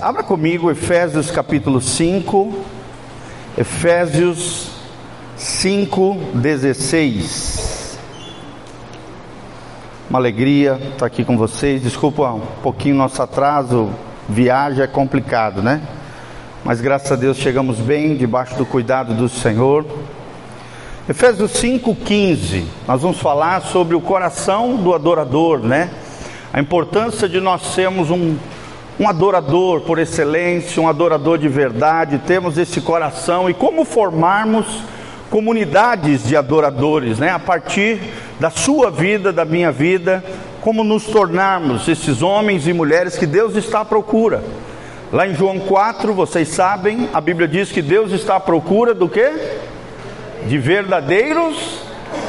Abra comigo Efésios capítulo 5, Efésios 5, 16. Uma alegria estar aqui com vocês. Desculpa um pouquinho nosso atraso, viagem é complicado, né? Mas graças a Deus chegamos bem, debaixo do cuidado do Senhor. Efésios 5, 15. Nós vamos falar sobre o coração do adorador, né? A importância de nós sermos um um adorador por excelência, um adorador de verdade, temos esse coração e como formarmos comunidades de adoradores, né? A partir da sua vida, da minha vida, como nos tornarmos esses homens e mulheres que Deus está à procura. Lá em João 4, vocês sabem, a Bíblia diz que Deus está à procura do que? De verdadeiros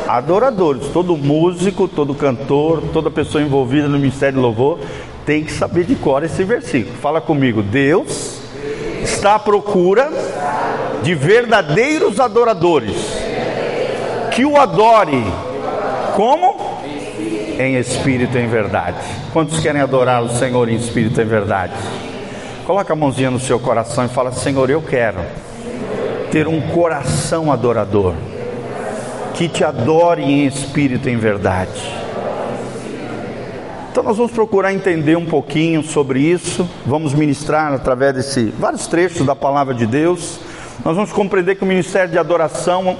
adoradores. Todo músico, todo cantor, toda pessoa envolvida no ministério de louvor tem que saber de cor esse versículo. Fala comigo. Deus está à procura de verdadeiros adoradores que o adore como? Em espírito e em verdade. Quantos querem adorar o Senhor em espírito e em verdade? Coloca a mãozinha no seu coração e fala: Senhor, eu quero ter um coração adorador que te adore em espírito e em verdade. Então nós vamos procurar entender um pouquinho sobre isso, vamos ministrar através desse vários trechos da palavra de Deus. Nós vamos compreender que o ministério de adoração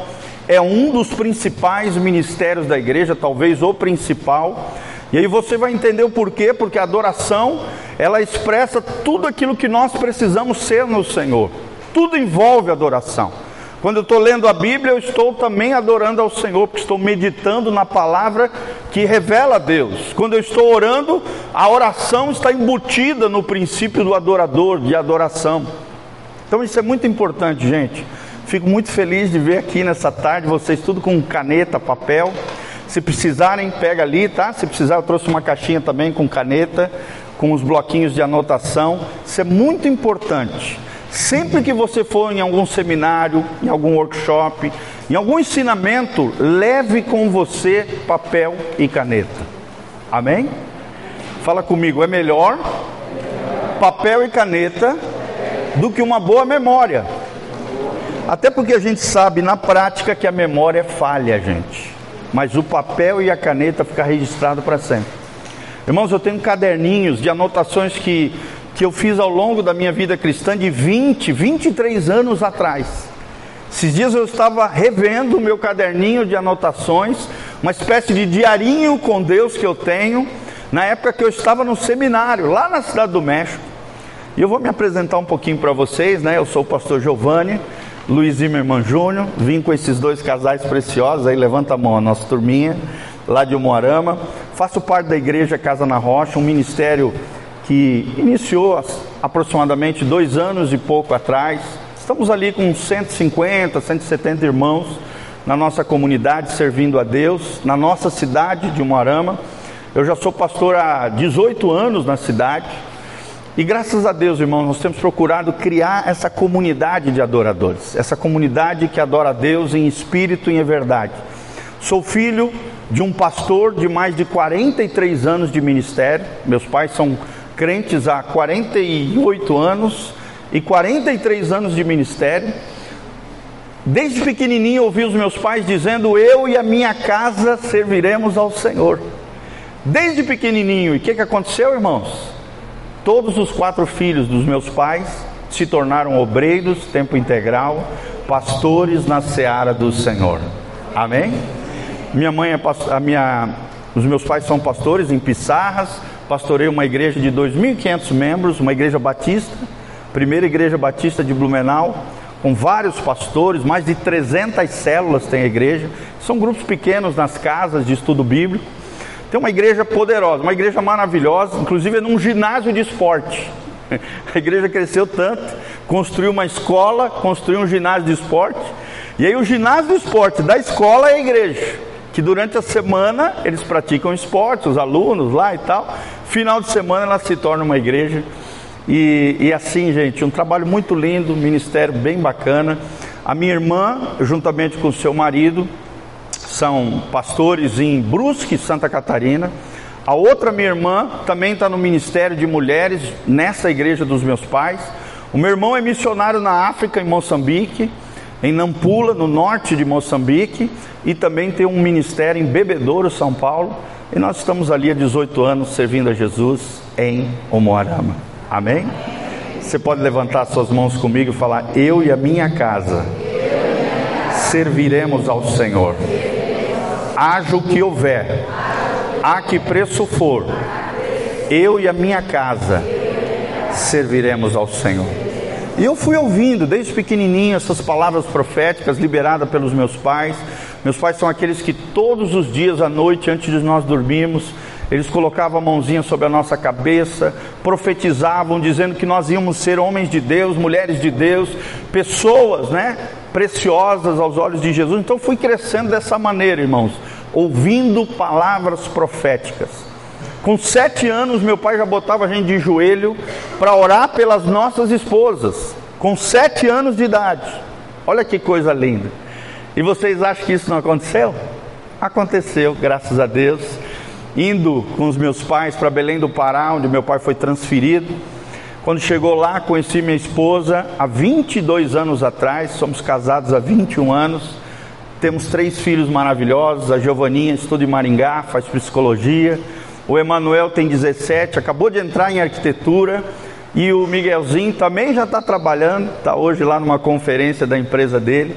é um dos principais ministérios da igreja, talvez o principal. E aí você vai entender o porquê, porque a adoração, ela expressa tudo aquilo que nós precisamos ser no Senhor. Tudo envolve adoração. Quando eu estou lendo a Bíblia, eu estou também adorando ao Senhor, porque estou meditando na palavra que revela a Deus. Quando eu estou orando, a oração está embutida no princípio do adorador, de adoração. Então isso é muito importante, gente. Fico muito feliz de ver aqui nessa tarde vocês tudo com caneta, papel. Se precisarem, pega ali, tá? Se precisar, eu trouxe uma caixinha também com caneta, com os bloquinhos de anotação. Isso é muito importante. Sempre que você for em algum seminário, em algum workshop, em algum ensinamento, leve com você papel e caneta. Amém? Fala comigo, é melhor papel e caneta do que uma boa memória. Até porque a gente sabe na prática que a memória falha, gente. Mas o papel e a caneta ficam registrados para sempre. Irmãos, eu tenho caderninhos de anotações que que eu fiz ao longo da minha vida cristã de 20, 23 anos atrás. Esses dias eu estava revendo o meu caderninho de anotações, uma espécie de diarinho com Deus que eu tenho, na época que eu estava no seminário, lá na cidade do México. E eu vou me apresentar um pouquinho para vocês, né? Eu sou o pastor Giovanni, Luiz Zimmermann Júnior, vim com esses dois casais preciosos, aí levanta a mão a nossa turminha, lá de Umuarama. Faço parte da igreja Casa na Rocha, um ministério que iniciou aproximadamente dois anos e pouco atrás. Estamos ali com 150, 170 irmãos na nossa comunidade servindo a Deus, na nossa cidade de Umuarama. Eu já sou pastor há 18 anos na cidade. E graças a Deus, irmãos, nós temos procurado criar essa comunidade de adoradores, essa comunidade que adora a Deus em espírito e em verdade. Sou filho de um pastor de mais de 43 anos de ministério. Meus pais são crentes há 48 anos e 43 anos de ministério. Desde pequenininho ouvi os meus pais dizendo: Eu e a minha casa serviremos ao Senhor. Desde pequenininho, e o que, que aconteceu, irmãos? Todos os quatro filhos dos meus pais se tornaram obreiros, tempo integral, pastores na seara do Senhor. Amém? Minha mãe é a minha, os meus pais são pastores em Pissarras, pastorei uma igreja de 2.500 membros, uma igreja batista, primeira igreja batista de Blumenau, com vários pastores, mais de 300 células tem a igreja, são grupos pequenos nas casas de estudo bíblico. Tem uma igreja poderosa, uma igreja maravilhosa, inclusive é num ginásio de esporte. A igreja cresceu tanto, construiu uma escola, construiu um ginásio de esporte, e aí o ginásio de esporte da escola é a igreja que durante a semana eles praticam esporte, os alunos lá e tal. Final de semana ela se torna uma igreja. E, e assim, gente, um trabalho muito lindo, um ministério bem bacana. A minha irmã, juntamente com o seu marido, são pastores em Brusque, Santa Catarina. A outra, minha irmã, também está no Ministério de Mulheres, nessa igreja dos meus pais. O meu irmão é missionário na África, em Moçambique, em Nampula, no norte de Moçambique, e também tem um ministério em Bebedouro, São Paulo. E nós estamos ali há 18 anos servindo a Jesus em Omoarama. Amém? Você pode levantar suas mãos comigo e falar: Eu e a minha casa serviremos ao Senhor. Haja o que houver, a que preço for, eu e a minha casa serviremos ao Senhor. E eu fui ouvindo desde pequenininho essas palavras proféticas liberadas pelos meus pais. Meus pais são aqueles que todos os dias à noite, antes de nós dormirmos, eles colocavam a mãozinha sobre a nossa cabeça, profetizavam, dizendo que nós íamos ser homens de Deus, mulheres de Deus, pessoas, né, preciosas aos olhos de Jesus. Então fui crescendo dessa maneira, irmãos, ouvindo palavras proféticas. Com sete anos, meu pai já botava a gente de joelho para orar pelas nossas esposas, com sete anos de idade. Olha que coisa linda. E vocês acham que isso não aconteceu? Aconteceu, graças a Deus. Indo com os meus pais para Belém do Pará, onde meu pai foi transferido. Quando chegou lá, conheci minha esposa há 22 anos atrás, somos casados há 21 anos. Temos três filhos maravilhosos, a Giovaninha estuda em Maringá, faz psicologia. O Emanuel tem 17, acabou de entrar em arquitetura. E o Miguelzinho também já está trabalhando, está hoje lá numa conferência da empresa dele.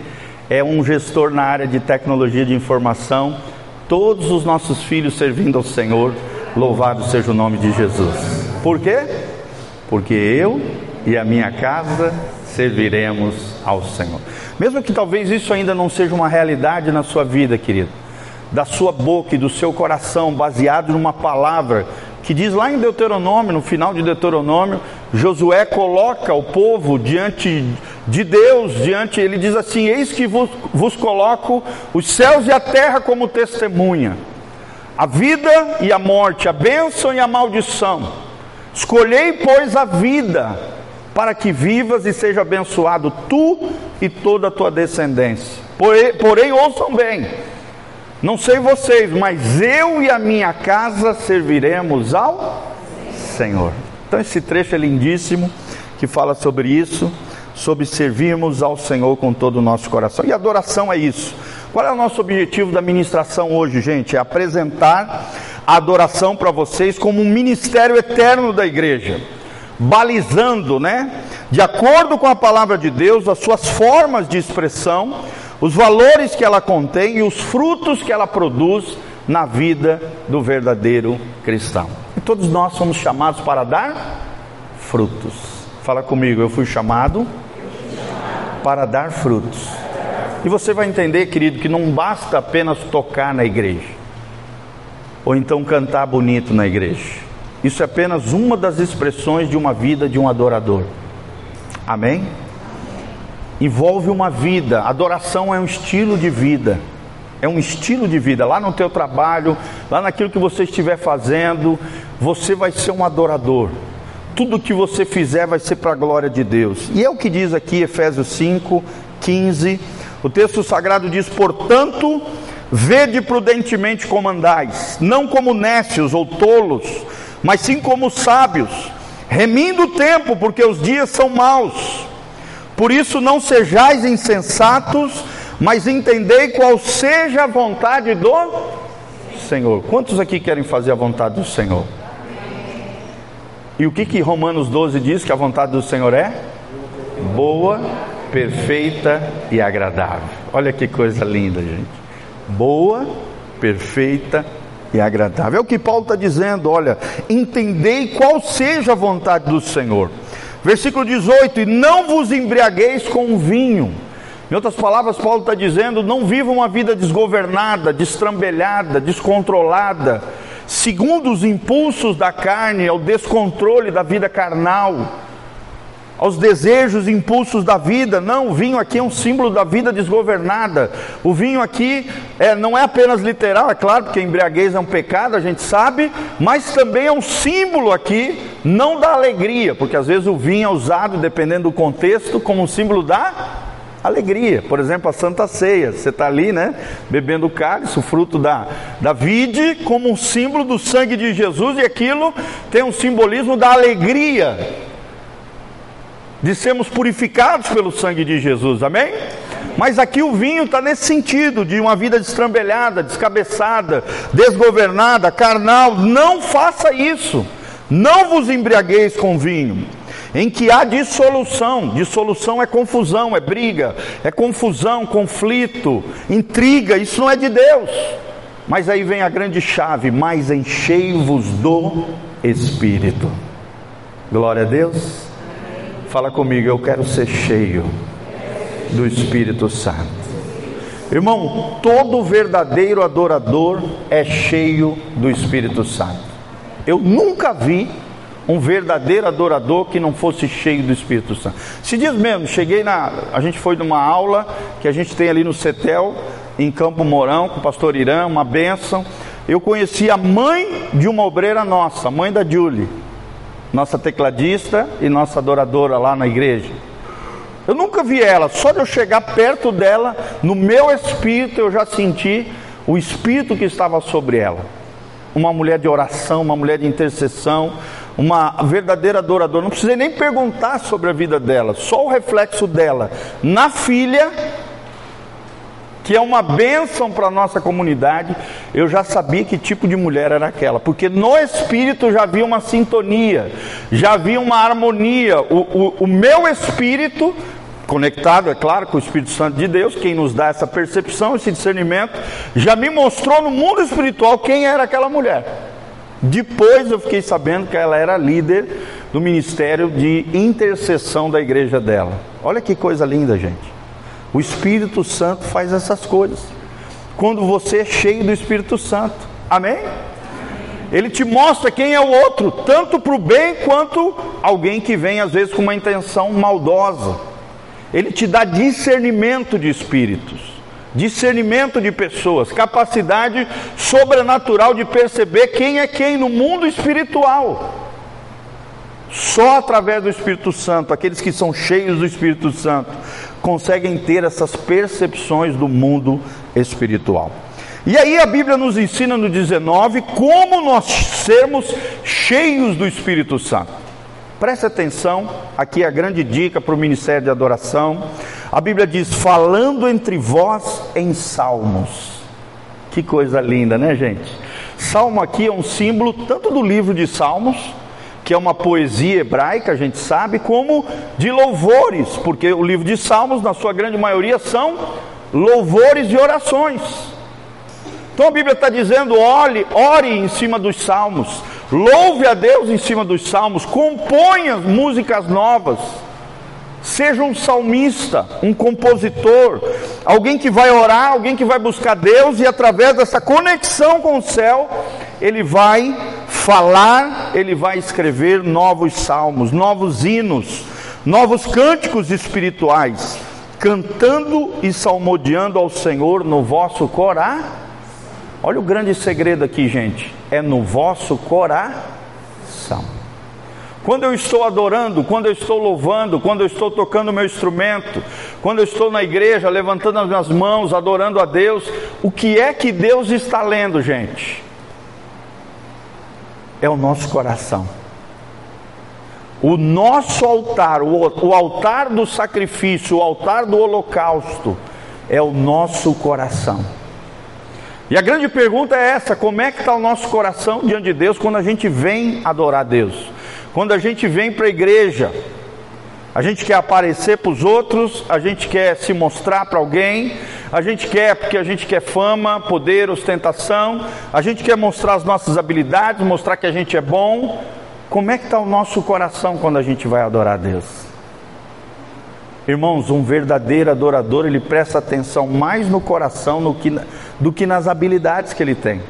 É um gestor na área de tecnologia de informação. Todos os nossos filhos servindo ao Senhor, louvado seja o nome de Jesus. Por quê? Porque eu e a minha casa serviremos ao Senhor. Mesmo que talvez isso ainda não seja uma realidade na sua vida, querido da sua boca e do seu coração, baseado numa palavra que diz lá em Deuteronômio, no final de Deuteronômio, Josué coloca o povo diante de Deus, diante, ele diz assim: Eis que vos, vos coloco os céus e a terra como testemunha, a vida e a morte, a bênção e a maldição. Escolhei, pois, a vida, para que vivas e seja abençoado tu e toda a tua descendência. Porém, porém ouçam bem não sei vocês, mas eu e a minha casa serviremos ao Senhor. Então esse trecho é lindíssimo que fala sobre isso, sobre servirmos ao Senhor com todo o nosso coração. E adoração é isso. Qual é o nosso objetivo da ministração hoje, gente? É apresentar a adoração para vocês como um ministério eterno da igreja, balizando, né, de acordo com a palavra de Deus, as suas formas de expressão os valores que ela contém e os frutos que ela produz na vida do verdadeiro cristão. E todos nós somos chamados para dar frutos. Fala comigo, eu fui chamado para dar frutos. E você vai entender, querido, que não basta apenas tocar na igreja, ou então cantar bonito na igreja. Isso é apenas uma das expressões de uma vida de um adorador. Amém? Envolve uma vida. Adoração é um estilo de vida. É um estilo de vida. Lá no teu trabalho, lá naquilo que você estiver fazendo, você vai ser um adorador. Tudo que você fizer vai ser para a glória de Deus. E é o que diz aqui Efésios 5, 15. O texto sagrado diz: Portanto, vede prudentemente como andais, não como nécios ou tolos, mas sim como sábios, remindo o tempo, porque os dias são maus. Por isso não sejais insensatos, mas entendei qual seja a vontade do Senhor. Quantos aqui querem fazer a vontade do Senhor? E o que que Romanos 12 diz que a vontade do Senhor é? Boa, perfeita e agradável. Olha que coisa linda, gente. Boa, perfeita e agradável. É o que Paulo está dizendo, olha, entendei qual seja a vontade do Senhor. Versículo 18: E não vos embriagueis com vinho. Em outras palavras, Paulo está dizendo: não viva uma vida desgovernada, destrambelhada, descontrolada, segundo os impulsos da carne, ao descontrole da vida carnal aos desejos, impulsos da vida. Não, o vinho aqui é um símbolo da vida desgovernada. O vinho aqui é, não é apenas literal, é claro, porque a embriaguez é um pecado, a gente sabe, mas também é um símbolo aqui, não da alegria, porque às vezes o vinho é usado, dependendo do contexto, como um símbolo da alegria. Por exemplo, a Santa Ceia. Você está ali, né? Bebendo o cálice, o fruto da, da vide, como um símbolo do sangue de Jesus, e aquilo tem um simbolismo da alegria de sermos purificados pelo sangue de Jesus, amém? Mas aqui o vinho está nesse sentido, de uma vida destrambelhada, descabeçada, desgovernada, carnal. Não faça isso. Não vos embriagueis com vinho, em que há dissolução. Dissolução é confusão, é briga, é confusão, conflito, intriga. Isso não é de Deus. Mas aí vem a grande chave: mas enchei-vos do Espírito. Glória a Deus. Fala comigo, eu quero ser cheio do Espírito Santo. Irmão, todo verdadeiro adorador é cheio do Espírito Santo. Eu nunca vi um verdadeiro adorador que não fosse cheio do Espírito Santo. Se diz mesmo, cheguei na. A gente foi numa aula que a gente tem ali no CETEL, em Campo Mourão, com o pastor Irã, uma bênção. Eu conheci a mãe de uma obreira nossa, a mãe da Julie, nossa tecladista e nossa adoradora lá na igreja. Eu nunca vi ela, só de eu chegar perto dela, no meu espírito eu já senti o espírito que estava sobre ela. Uma mulher de oração, uma mulher de intercessão, uma verdadeira adoradora. Não precisei nem perguntar sobre a vida dela, só o reflexo dela na filha, que é uma bênção para a nossa comunidade. Eu já sabia que tipo de mulher era aquela, porque no espírito já havia uma sintonia, já havia uma harmonia. O, o, o meu espírito conectado, é claro, com o Espírito Santo de Deus, quem nos dá essa percepção, esse discernimento, já me mostrou no mundo espiritual quem era aquela mulher. Depois eu fiquei sabendo que ela era líder do ministério de intercessão da igreja dela. Olha que coisa linda, gente. O Espírito Santo faz essas coisas. Quando você é cheio do Espírito Santo. Amém? Ele te mostra quem é o outro, tanto para o bem quanto alguém que vem às vezes com uma intenção maldosa. Ele te dá discernimento de espíritos, discernimento de pessoas, capacidade sobrenatural de perceber quem é quem no mundo espiritual. Só através do Espírito Santo, aqueles que são cheios do Espírito Santo, conseguem ter essas percepções do mundo espiritual. E aí a Bíblia nos ensina no 19 como nós sermos cheios do Espírito Santo. Preste atenção, aqui é a grande dica para o ministério de adoração. A Bíblia diz: falando entre vós em salmos. Que coisa linda, né, gente? Salmo aqui é um símbolo tanto do livro de Salmos, que é uma poesia hebraica, a gente sabe, como de louvores, porque o livro de Salmos, na sua grande maioria, são louvores e orações. Então a Bíblia está dizendo: ore, ore em cima dos salmos, louve a Deus em cima dos salmos, componha músicas novas. Seja um salmista, um compositor, alguém que vai orar, alguém que vai buscar Deus e através dessa conexão com o céu, ele vai falar, ele vai escrever novos salmos, novos hinos, novos cânticos espirituais, cantando e salmodiando ao Senhor no vosso coração Olha o grande segredo aqui, gente. É no vosso coração. Quando eu estou adorando, quando eu estou louvando, quando eu estou tocando o meu instrumento, quando eu estou na igreja levantando as minhas mãos, adorando a Deus, o que é que Deus está lendo, gente? É o nosso coração. O nosso altar, o, altar do sacrifício, o altar do holocausto, é o nosso coração. E a grande pergunta é essa: como é que está o nosso coração diante de Deus quando a gente vem adorar Deus? Quando a gente vem para a igreja, a gente quer aparecer para os outros, a gente quer se mostrar para alguém, a gente quer porque a gente quer fama, poder, ostentação, a gente quer mostrar as nossas habilidades, mostrar que a gente é bom. Como é que está o nosso coração quando a gente vai adorar a Deus? Irmãos, um verdadeiro adorador, ele presta atenção mais no coração que do que nas habilidades que ele tem.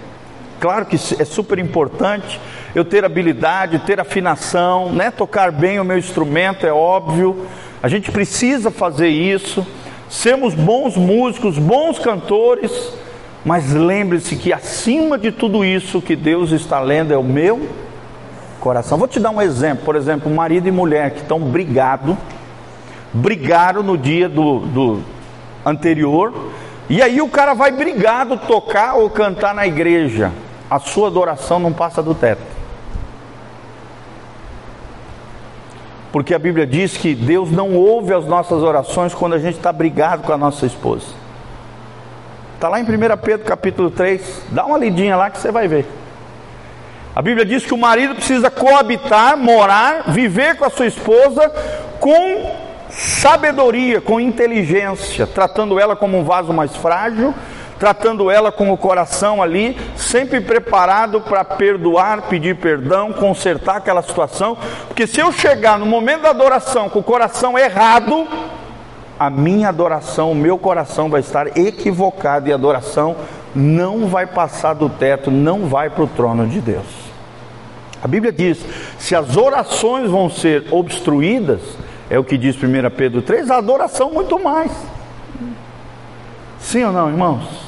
Claro que é super importante eu ter habilidade, ter afinação, né? tocar bem o meu instrumento, é óbvio. A gente precisa fazer isso, sermos bons músicos, bons cantores, mas lembre-se que acima de tudo isso que Deus está lendo é o meu coração. Vou te dar um exemplo, por exemplo, marido e mulher que estão brigados, brigaram no dia do, do anterior, e aí o cara vai brigado tocar ou cantar na igreja. A sua adoração não passa do teto. Porque a Bíblia diz que Deus não ouve as nossas orações quando a gente está brigado com a nossa esposa. Está lá em 1 Pedro capítulo 3. Dá uma lidinha lá que você vai ver. A Bíblia diz que o marido precisa coabitar, morar, viver com a sua esposa com sabedoria, com inteligência, tratando ela como um vaso mais frágil tratando ela com o coração ali, sempre preparado para perdoar, pedir perdão, consertar aquela situação, porque se eu chegar no momento da adoração com o coração errado, a minha adoração, o meu coração vai estar equivocado e a adoração não vai passar do teto, não vai para o trono de Deus. A Bíblia diz: se as orações vão ser obstruídas, é o que diz 1 Pedro 3, a adoração muito mais. Sim ou não, irmãos?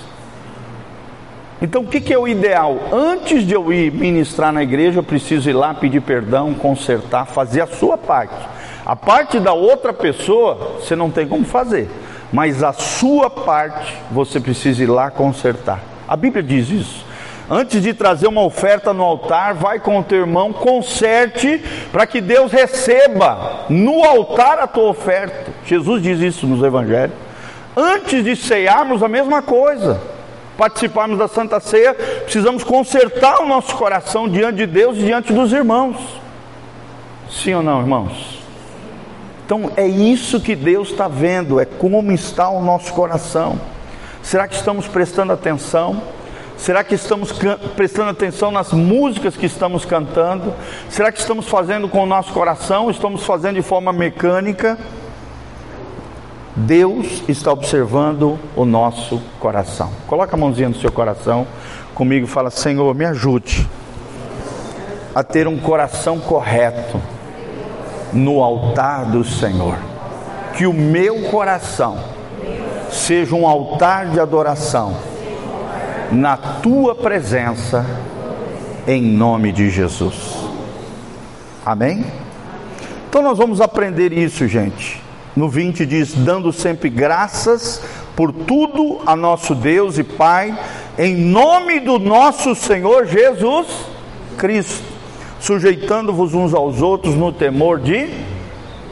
Então, o que, é o ideal? Antes de eu ir ministrar na igreja, eu preciso ir lá pedir perdão, consertar, fazer a sua parte. A parte da outra pessoa, você não tem como fazer, mas a sua parte, você precisa ir lá consertar. A Bíblia diz isso. Antes de trazer uma oferta no altar, vai com o teu irmão, conserte para que Deus receba no altar a tua oferta. Jesus diz isso nos evangelhos. Antes de cearmos, a mesma coisa participarmos da Santa Ceia, precisamos consertar o nosso coração diante de Deus e diante dos irmãos. Sim ou não, irmãos? Então é isso que Deus está vendo, é como está o nosso coração. Será que estamos prestando atenção? Será que estamos prestando atenção nas músicas que estamos cantando? Será que estamos fazendo com o nosso coração? Estamos fazendo de forma mecânica? Deus está observando o nosso coração. Coloca a mãozinha no seu coração comigo e fala: Senhor, me ajude a ter um coração correto no altar do Senhor. Que o meu coração seja um altar de adoração na tua presença, em nome de Jesus. Amém? Então nós vamos aprender isso, gente. No 20 diz: dando sempre graças por tudo a nosso Deus e Pai, em nome do nosso Senhor Jesus Cristo, sujeitando-vos uns aos outros no temor de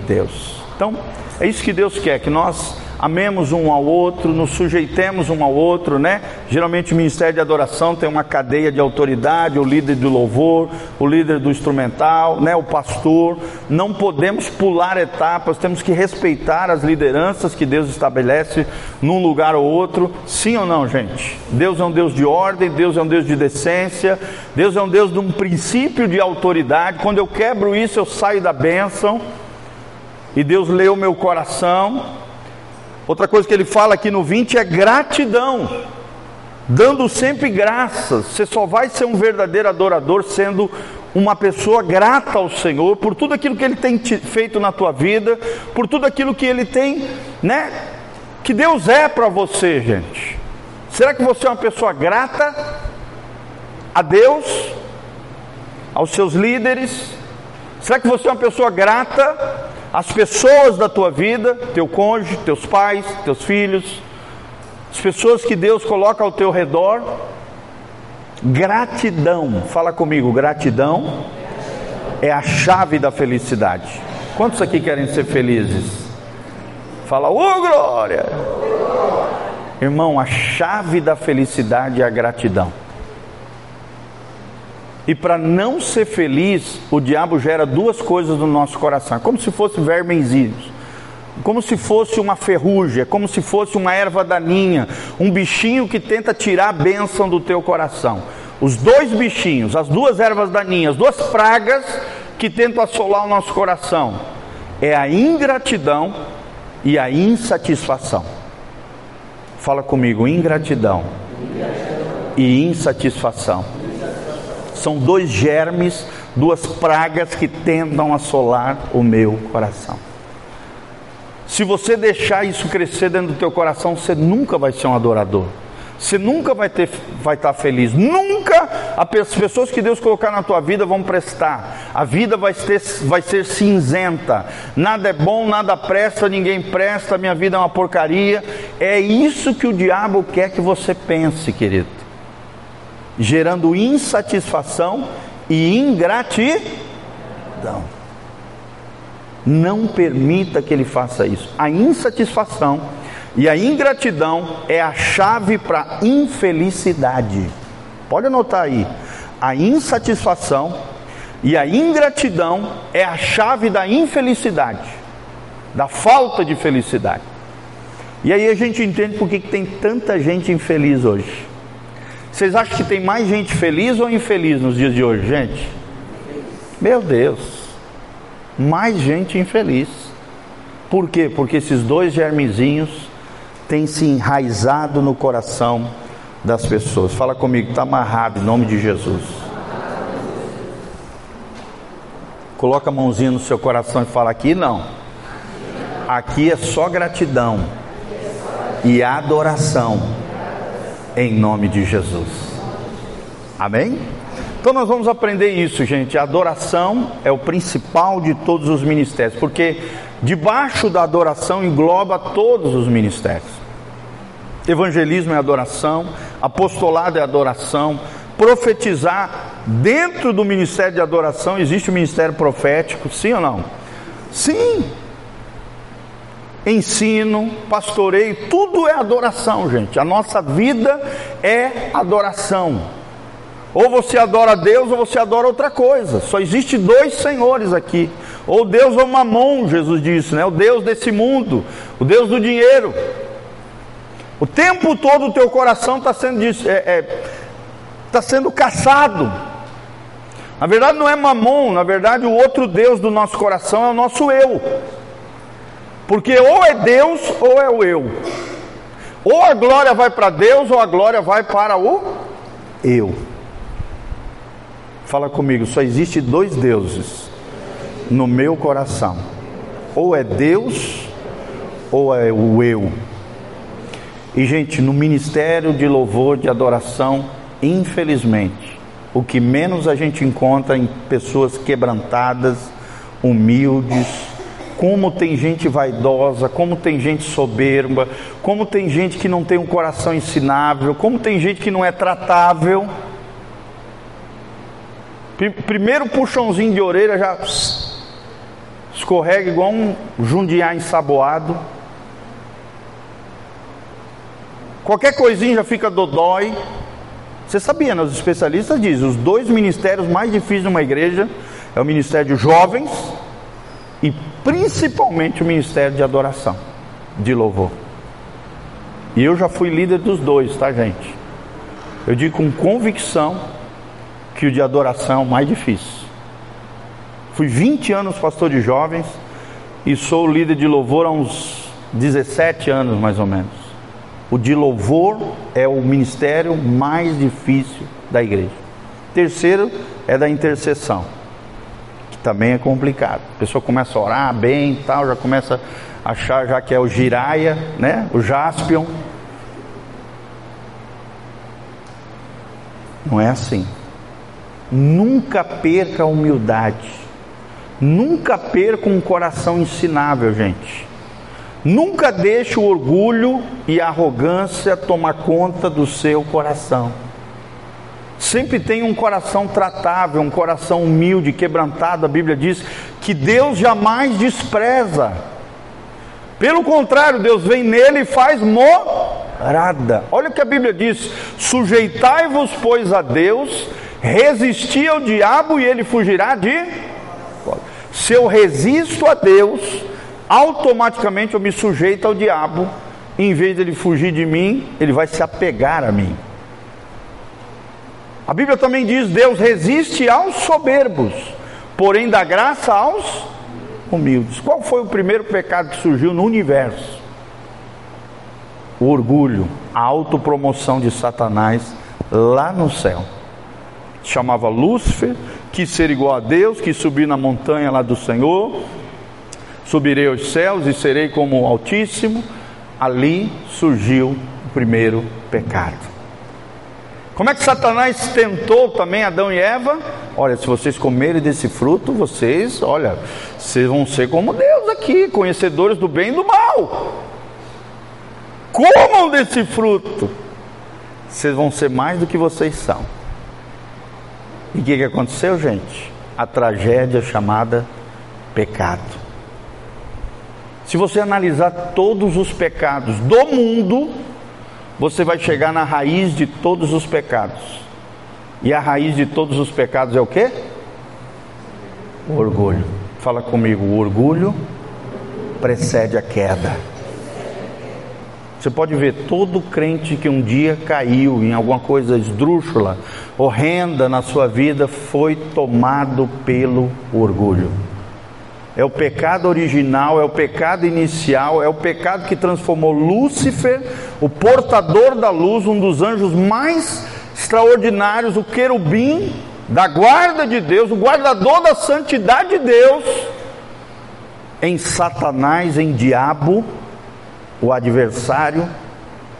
Deus. Então, é isso que Deus quer, que nós amemos um ao outro, nos sujeitemos um ao outro, né? Geralmente o ministério de adoração tem uma cadeia de autoridade, o líder do louvor, o líder do instrumental, né? O pastor. Não podemos pular etapas, temos que respeitar as lideranças que Deus estabelece num lugar ou outro. Sim ou não, gente? Deus é um Deus de ordem, Deus é um Deus de decência, Deus é um Deus de um princípio de autoridade. Quando eu quebro isso, eu saio da bênção. E Deus o meu coração, Outra coisa que ele fala aqui no 20 é gratidão, dando sempre graças. Você só vai ser um verdadeiro adorador sendo uma pessoa grata ao Senhor por tudo aquilo que Ele tem feito na tua vida, por tudo aquilo que Ele tem, né? Que Deus é para você, gente. Será que você é uma pessoa grata a Deus, aos seus líderes? Será que você é uma pessoa grata as pessoas da tua vida, teu cônjuge, teus pais, teus filhos, as pessoas que Deus coloca ao teu redor. Gratidão, fala comigo, gratidão é a chave da felicidade. Quantos aqui querem ser felizes? Fala, ô oh, glória! Irmão, a chave da felicidade é a gratidão. E para não ser feliz, o diabo gera duas coisas no nosso coração, como se fossem vermenzinhos, como se fosse uma ferrugem, como se fosse uma erva daninha, um bichinho que tenta tirar a bênção do teu coração. Os dois bichinhos, as duas ervas daninhas, duas pragas que tentam assolar o nosso coração, é a ingratidão e a insatisfação. Fala comigo, ingratidão, ingratidão. e insatisfação são dois germes, duas pragas que tentam assolar o meu coração. Se você deixar isso crescer dentro do teu coração, você nunca vai ser um adorador. Você nunca vai, ter, vai estar feliz. Nunca as pessoas que Deus colocar na tua vida vão prestar. A vida vai vai ser cinzenta. Nada é bom, nada presta, ninguém presta. Minha vida é uma porcaria. É isso que o diabo quer que você pense, querido. Gerando insatisfação e ingratidão. Não permita que ele faça isso. A insatisfação e a ingratidão é a chave para infelicidade. Pode anotar aí. A insatisfação e a ingratidão é a chave da infelicidade, da falta de felicidade. E aí a gente entende por que tem tanta gente infeliz hoje. Vocês acham que tem mais gente feliz ou infeliz nos dias de hoje, gente? Meu Deus, mais gente infeliz. Por quê? Porque esses dois germezinhos tem se enraizado no coração das pessoas. Fala comigo, está amarrado em nome de Jesus. Coloca a mãozinha no seu coração e fala: aqui não. Aqui é só gratidão e adoração em nome de Jesus. Amém? Então nós vamos aprender isso, gente. A adoração é o principal de todos os ministérios, porque Debaixo da adoração engloba todos os ministérios. Evangelismo é adoração, apostolado é adoração, profetizar dentro do ministério de adoração existe o ministério profético, sim ou não? Sim. Ensino, pastoreio, tudo é adoração, gente. A nossa vida é adoração. Ou você adora Deus ou você adora outra coisa. Só existe dois senhores aqui. Ou Deus ou Mamon, Jesus disse, né? O Deus desse mundo, o Deus do dinheiro. O tempo todo o teu coração está sendo, é, é, tá sendo caçado. Na verdade não é Mamon, na verdade o outro Deus do nosso coração é o nosso eu. Porque ou é Deus ou é o eu. Ou a glória vai para Deus ou a glória vai para o eu. Fala comigo, só existe dois deuses no meu coração. Ou é Deus ou é o eu. E gente, no ministério de louvor, de adoração, infelizmente, o que menos a gente encontra em pessoas quebrantadas, humildes, como tem gente vaidosa, como tem gente soberba, como tem gente que não tem um coração ensinável, como tem gente que não é tratável. Primeiro puxãozinho de orelha já escorrega igual um jundiá ensaboado. Qualquer coisinha já fica dodói. Você sabia, né? os especialistas dizem, os dois ministérios mais difíceis de uma igreja é o ministério de jovens e principalmente o ministério de adoração, de louvor. E eu já fui líder dos dois, tá, gente? Eu digo com convicção que o de adoração é o mais difícil. Fui 20 anos pastor de jovens e sou líder de louvor há uns 17 anos mais ou menos. O de louvor é o ministério mais difícil da igreja. Terceiro é da intercessão, também é complicado. A pessoa começa a orar bem e tal, já começa a achar já que é o giraia, né? O jaspion. Não é assim. Nunca perca a humildade. Nunca perca um coração ensinável, gente. Nunca deixe o orgulho e a arrogância tomar conta do seu coração. Sempre tenha um coração tratável, um coração humilde, quebrantado. A Bíblia diz que Deus jamais despreza. Pelo contrário, Deus vem nele e faz morada. Olha o que a Bíblia diz: sujeitai-vos, pois, a Deus, resisti ao diabo e ele fugirá de se eu resisto a Deus, automaticamente eu me sujeito ao diabo. Em vez de ele fugir de mim, ele vai se apegar a mim. A Bíblia também diz: Deus resiste aos soberbos, porém dá graça aos humildes. Qual foi o primeiro pecado que surgiu no universo? O orgulho, a autopromoção de Satanás lá no céu. Chamava Lúcifer, quis ser igual a Deus, quis subir na montanha lá do Senhor, subirei aos céus e serei como o Altíssimo. ali surgiu o primeiro pecado. Como é que Satanás tentou também Adão e Eva? Olha, se vocês comerem desse fruto, vocês, olha, vocês vão ser como Deus aqui, conhecedores do bem e do mal. Comam desse fruto, vocês vão ser mais do que vocês são. E o que, que aconteceu, gente? A tragédia chamada pecado. Se você analisar todos os pecados do mundo, você vai chegar na raiz de todos os pecados. E a raiz de todos os pecados é o que? Orgulho. Fala comigo, o orgulho precede a queda. Você pode ver todo crente que um dia caiu em alguma coisa esdrúxula, horrenda na sua vida, foi tomado pelo orgulho. É o pecado original, é o pecado inicial, é o pecado que transformou Lúcifer, o portador da luz, um dos anjos mais extraordinários, o querubim da guarda de Deus, o guardador da santidade de Deus, em Satanás, em diabo, o adversário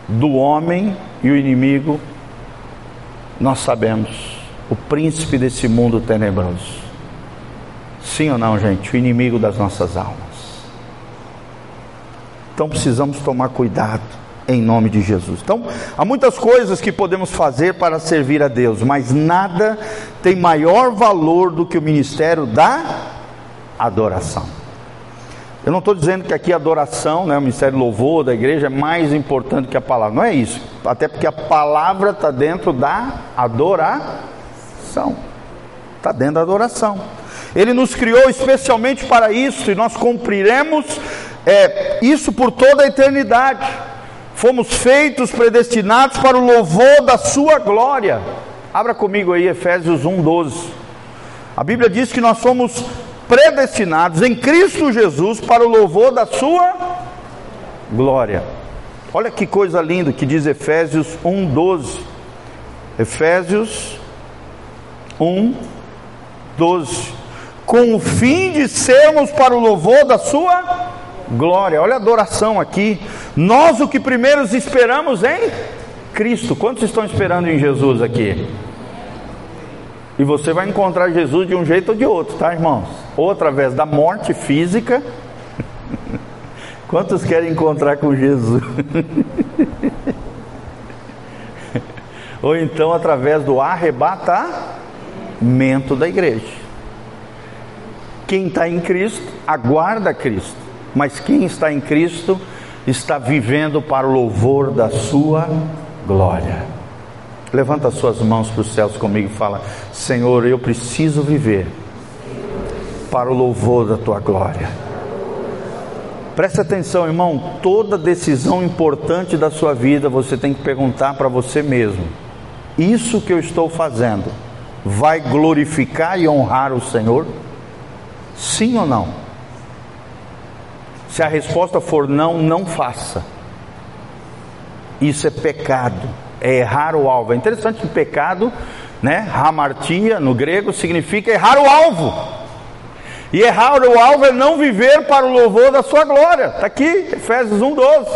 do homem e o inimigo, nós sabemos, o príncipe desse mundo tenebroso. Sim ou não, gente? O inimigo das nossas almas. Então precisamos tomar cuidado em nome de Jesus. Então, há muitas coisas que podemos fazer para servir a Deus, mas nada tem maior valor do que o ministério da adoração. Eu não estou dizendo que aqui a adoração, né, o ministério louvor da igreja é mais importante que a palavra, não é isso. Até porque a palavra está dentro da adoração. Está dentro da adoração. Ele nos criou especialmente para isso e nós cumpriremos é, isso por toda a eternidade. Fomos feitos, predestinados para o louvor da Sua glória. Abra comigo aí Efésios 1,12. A Bíblia diz que nós somos predestinados em Cristo Jesus para o louvor da Sua glória. Olha que coisa linda que diz Efésios 1,12. Efésios 1, 12 com o fim de sermos para o louvor da sua glória. Olha a adoração aqui. Nós o que primeiro esperamos em Cristo. Quantos estão esperando em Jesus aqui? E você vai encontrar Jesus de um jeito ou de outro, tá, irmãos? Ou através da morte física. Quantos querem encontrar com Jesus? ou então através do arrebatamento da igreja. Quem está em Cristo aguarda Cristo, mas quem está em Cristo está vivendo para o louvor da sua glória. Levanta suas mãos para os céus comigo e fala: Senhor, eu preciso viver para o louvor da tua glória. Preste atenção, irmão. Toda decisão importante da sua vida você tem que perguntar para você mesmo: Isso que eu estou fazendo vai glorificar e honrar o Senhor? Sim ou não? Se a resposta for não, não faça. Isso é pecado, é errar o alvo. É interessante que pecado, né? Hamartia no grego significa errar o alvo. E errar o alvo é não viver para o louvor da sua glória. Está aqui, Efésios 1,12.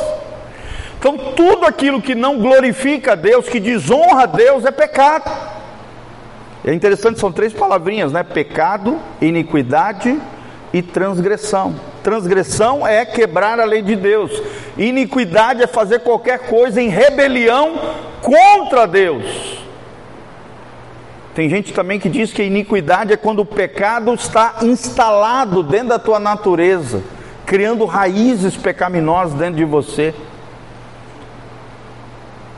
Então, tudo aquilo que não glorifica a Deus, que desonra a Deus, é pecado. É interessante, são três palavrinhas, né? Pecado, iniquidade e transgressão. Transgressão é quebrar a lei de Deus. Iniquidade é fazer qualquer coisa em rebelião contra Deus. Tem gente também que diz que iniquidade é quando o pecado está instalado dentro da tua natureza, criando raízes pecaminosas dentro de você.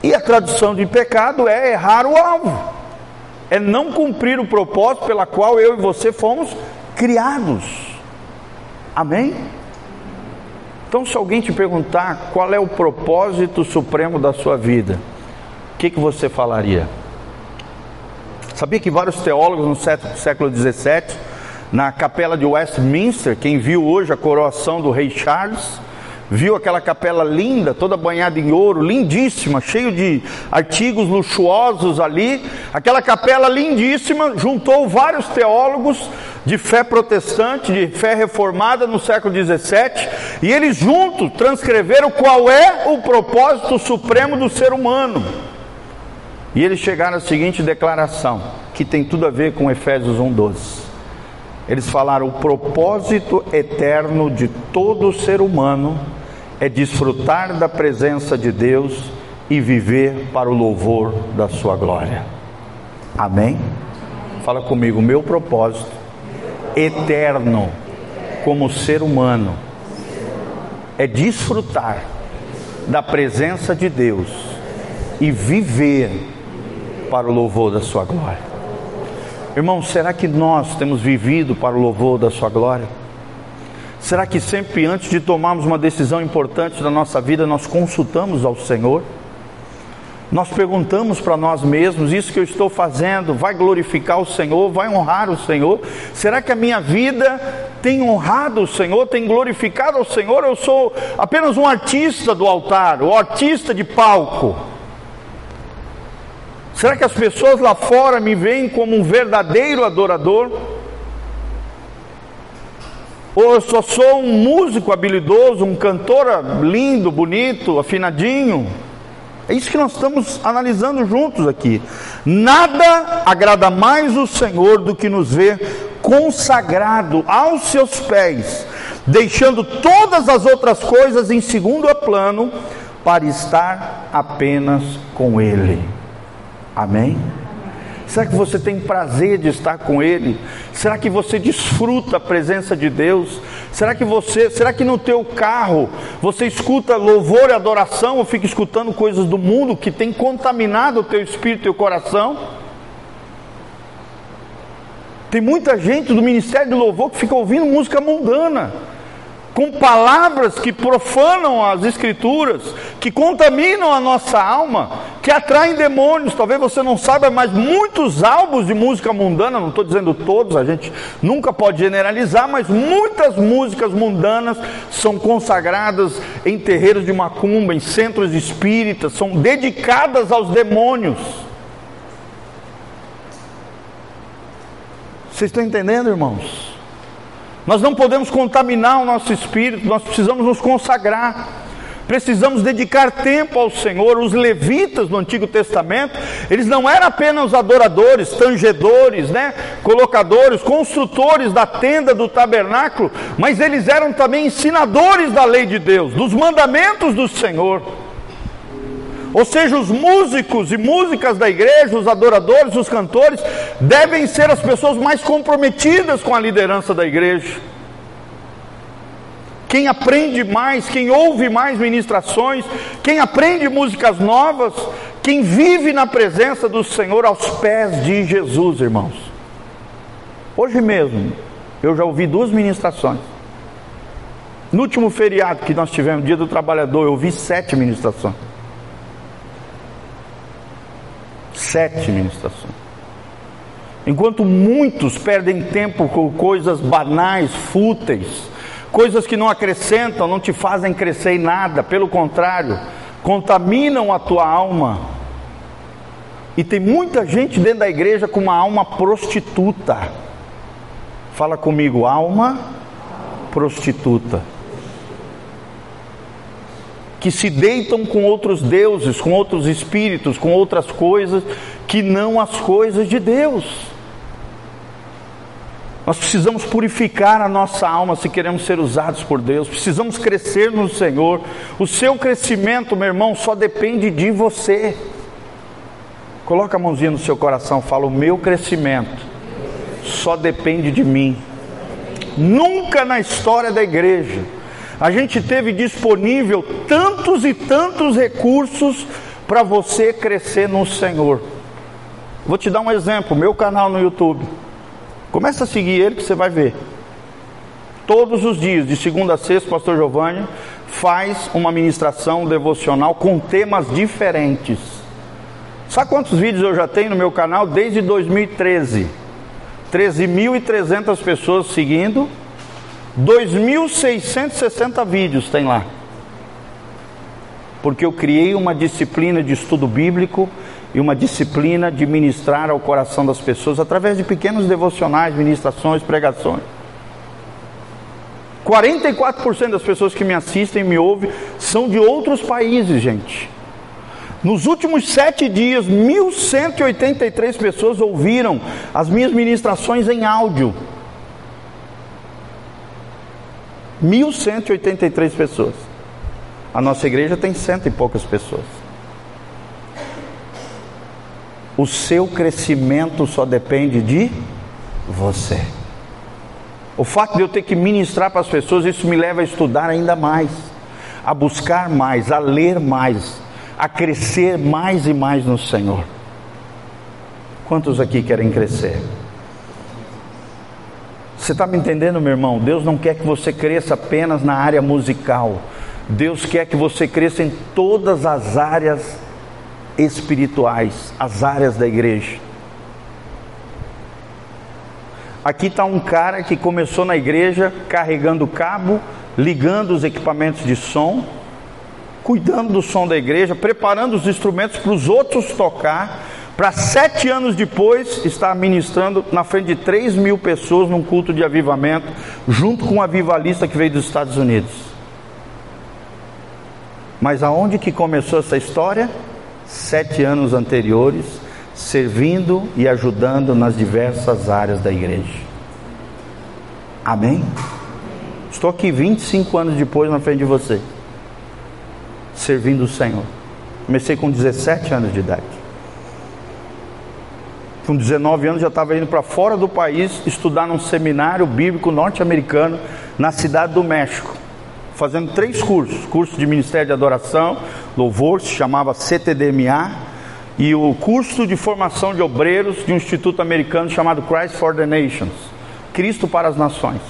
E a tradução de pecado é errar o alvo é não cumprir o propósito pela qual eu e você fomos criados. Amém? Então, se alguém te perguntar qual é o propósito supremo da sua vida, o que, que você falaria? Sabia que vários teólogos no século XVII, na capela de Westminster, quem viu hoje a coroação do rei Charles, viu aquela capela linda, toda banhada em ouro, lindíssima, cheio de artigos luxuosos ali. Aquela capela lindíssima juntou vários teólogos de fé protestante, de fé reformada no século 17, e eles juntos transcreveram qual é o propósito supremo do ser humano. E eles chegaram à seguinte declaração, que tem tudo a ver com Efésios 1:12. Eles falaram: o propósito eterno de todo ser humano é desfrutar da presença de Deus e viver para o louvor da sua glória. Amém? Fala comigo, meu propósito eterno como ser humano é desfrutar da presença de Deus e viver para o louvor da sua glória. Irmão, será que nós temos vivido para o louvor da sua glória? Será que sempre antes de tomarmos uma decisão importante da nossa vida, nós consultamos ao Senhor? Nós perguntamos para nós mesmos: isso que eu estou fazendo vai glorificar o Senhor, vai honrar o Senhor? Será que a minha vida tem honrado o Senhor, tem glorificado o Senhor? Eu sou apenas um artista do altar, o artista de palco. Será que as pessoas lá fora me veem como um verdadeiro adorador? Ou eu só sou um músico habilidoso, um cantor lindo, bonito, afinadinho? É isso que nós estamos analisando juntos aqui. Nada agrada mais o Senhor do que nos ver consagrado aos seus pés, deixando todas as outras coisas em segundo plano para estar apenas com Ele. Amém? Será que você tem prazer de estar com Ele? Será que você desfruta a presença de Deus? Será que você, será que no teu carro você escuta louvor e adoração ou fica escutando coisas do mundo que tem contaminado o teu espírito e teu coração? Tem muita gente do ministério do louvor que fica ouvindo música mundana com palavras que profanam as escrituras, que contaminam a nossa alma, que atraem demônios. Talvez você não saiba, mas muitos álbuns de música mundana, não estou dizendo todos, a gente nunca pode generalizar, mas muitas músicas mundanas são consagradas em terreiros de macumba, em centros espíritas, são dedicadas aos demônios. Vocês estão entendendo, irmãos? Nós não podemos contaminar o nosso espírito, nós precisamos nos consagrar. Precisamos dedicar tempo ao Senhor. Os levitas no Antigo Testamento, eles não eram apenas adoradores, tangedores, né? colocadores, construtores da tenda do tabernáculo, mas eles eram também ensinadores da lei de Deus, dos mandamentos do Senhor. Ou seja, os músicos e músicas da igreja, os adoradores, os cantores, devem ser as pessoas mais comprometidas com a liderança da igreja. Quem aprende mais, quem ouve mais ministrações, quem aprende músicas novas, quem vive na presença do Senhor aos pés de Jesus, irmãos. Hoje mesmo, eu já ouvi duas ministrações. No último feriado que nós tivemos, Dia do Trabalhador, eu ouvi sete ministrações. Sete ministrações. Enquanto muitos perdem tempo com coisas banais, fúteis, coisas que não acrescentam, não te fazem crescer em nada, pelo contrário, contaminam a tua alma. E tem muita gente dentro da igreja com uma alma prostituta. Fala comigo, alma prostituta que se deitam com outros deuses, com outros espíritos, com outras coisas, que não as coisas de Deus. Nós precisamos purificar a nossa alma se queremos ser usados por Deus, precisamos crescer no Senhor. O seu crescimento, meu irmão, só depende de você. Coloca a mãozinha no seu coração, fala: O meu crescimento só depende de mim. Nunca na história da igreja a gente teve disponível tantos e tantos recursos para você crescer no Senhor. Vou te dar um exemplo, meu canal no YouTube. Começa a seguir ele que você vai ver. Todos os dias, de segunda a sexta, o pastor Giovanni faz uma ministração devocional com temas diferentes. Sabe quantos vídeos eu já tenho no meu canal desde 2013? 13.300 pessoas seguindo 2.660 vídeos tem lá. porque eu criei uma disciplina de estudo bíblico e uma disciplina de ministrar ao coração das pessoas através de pequenos devocionais, ministrações, pregações. 44% das pessoas que me assistem e me ouvem são de outros países, gente. Nos últimos sete dias, 1.183 pessoas ouviram as minhas ministrações em áudio. 1.183 pessoas. A nossa igreja tem cento e poucas pessoas. O seu crescimento só depende de você. O fato de eu ter que ministrar para as pessoas, isso me leva a estudar ainda mais, a buscar mais, a ler mais, a crescer mais e mais no Senhor. Quantos aqui querem crescer? Você está me entendendo, meu irmão? Deus não quer que você cresça apenas na área musical. Deus quer que você cresça em todas as áreas espirituais, as áreas da igreja. Aqui está um cara que começou na igreja carregando cabo, ligando os equipamentos de som, cuidando do som da igreja, preparando os instrumentos para os outros tocar, para sete anos depois estar ministrando na frente de três mil pessoas num culto de avivamento, junto com um avivalista que veio dos Estados Unidos. Mas aonde que começou essa história? Sete anos anteriores, servindo e ajudando nas diversas áreas da igreja. Amém? Estou aqui 25 anos depois na frente de você, servindo o Senhor. Comecei com 17 anos de idade. Com 19 anos já estava indo para fora do país estudar num seminário bíblico norte-americano na cidade do México, fazendo três cursos: curso de Ministério de Adoração, Louvor, se chamava CTDMA, e o curso de formação de obreiros de um instituto americano chamado Christ for the Nations Cristo para as Nações.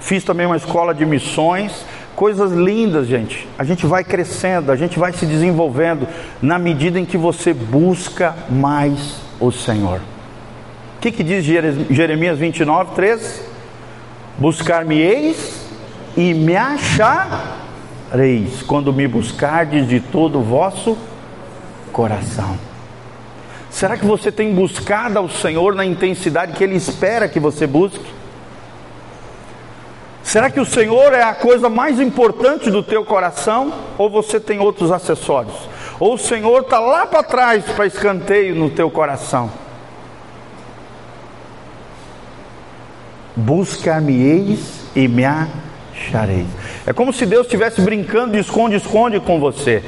Fiz também uma escola de missões, coisas lindas, gente. A gente vai crescendo, a gente vai se desenvolvendo na medida em que você busca mais o Senhor. O que, que diz Jeremias 29, 13? Buscar-me-eis e me achareis quando me buscardes de todo o vosso coração. Será que você tem buscado ao Senhor na intensidade que Ele espera que você busque? Será que o Senhor é a coisa mais importante do teu coração? Ou você tem outros acessórios? Ou o Senhor está lá para trás para escanteio no teu coração? Buscar-me-eis e me achareis. É como se Deus estivesse brincando de esconde-esconde com você.